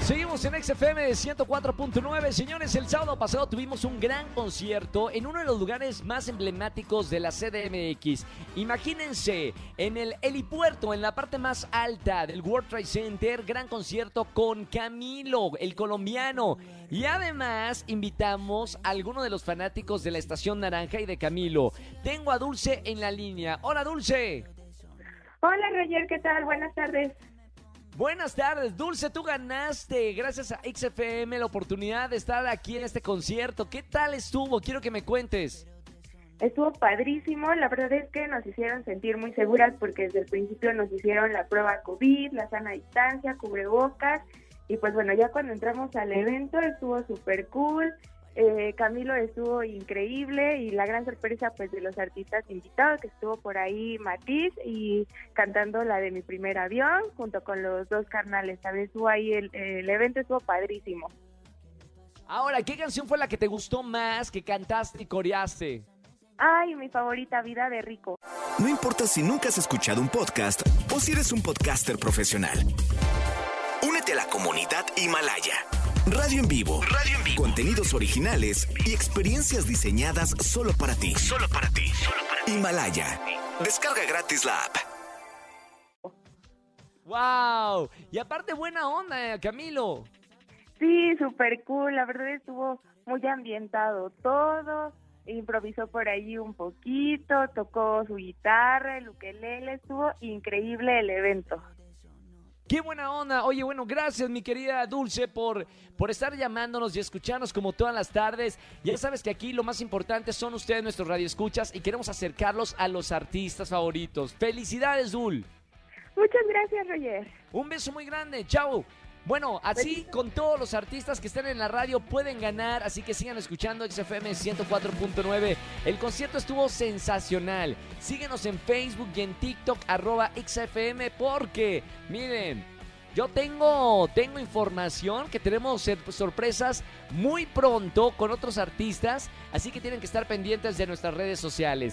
Seguimos en XFM de 104.9. Señores, el sábado pasado tuvimos un gran concierto en uno de los lugares más emblemáticos de la CDMX. Imagínense, en el helipuerto, en la parte más alta del World Trade Center, gran concierto con Camilo, el colombiano. Y además invitamos a algunos de los fanáticos de la Estación Naranja y de Camilo. Tengo a Dulce en la línea. Hola, Dulce. Hola Roger, ¿qué tal? Buenas tardes. Buenas tardes, Dulce, tú ganaste gracias a XFM la oportunidad de estar aquí en este concierto. ¿Qué tal estuvo? Quiero que me cuentes. Estuvo padrísimo, la verdad es que nos hicieron sentir muy seguras porque desde el principio nos hicieron la prueba COVID, la sana distancia, cubrebocas y pues bueno, ya cuando entramos al evento estuvo súper cool, eh, Camilo estuvo increíble y la gran sorpresa pues de los artistas invitados que estuvo por ahí Matiz y cantando la de mi primer avión junto con los dos carnales. Sabes, estuvo ahí el, el evento estuvo padrísimo. Ahora, ¿qué canción fue la que te gustó más, que cantaste y coreaste? Ay, mi favorita, Vida de Rico. No importa si nunca has escuchado un podcast o si eres un podcaster profesional. Únete a la comunidad Himalaya. Radio en vivo. Radio en vivo. Contenidos originales y experiencias diseñadas solo para ti. Solo para ti. Solo para ti. Himalaya. Descarga gratis la app. ¡Wow! Y aparte, buena onda, eh, Camilo. Sí, súper cool, la verdad estuvo muy ambientado todo, improvisó por ahí un poquito, tocó su guitarra, el ukelele, estuvo increíble el evento. ¡Qué buena onda! Oye, bueno, gracias mi querida Dulce por, por estar llamándonos y escucharnos como todas las tardes. Ya sabes que aquí lo más importante son ustedes, nuestros radioescuchas, y queremos acercarlos a los artistas favoritos. ¡Felicidades, Dul! Muchas gracias, Roger. Un beso muy grande, chao. Bueno, así con todos los artistas que estén en la radio pueden ganar, así que sigan escuchando XFM 104.9. El concierto estuvo sensacional. Síguenos en Facebook y en TikTok arroba XFM porque, miren, yo tengo, tengo información que tenemos sorpresas muy pronto con otros artistas, así que tienen que estar pendientes de nuestras redes sociales.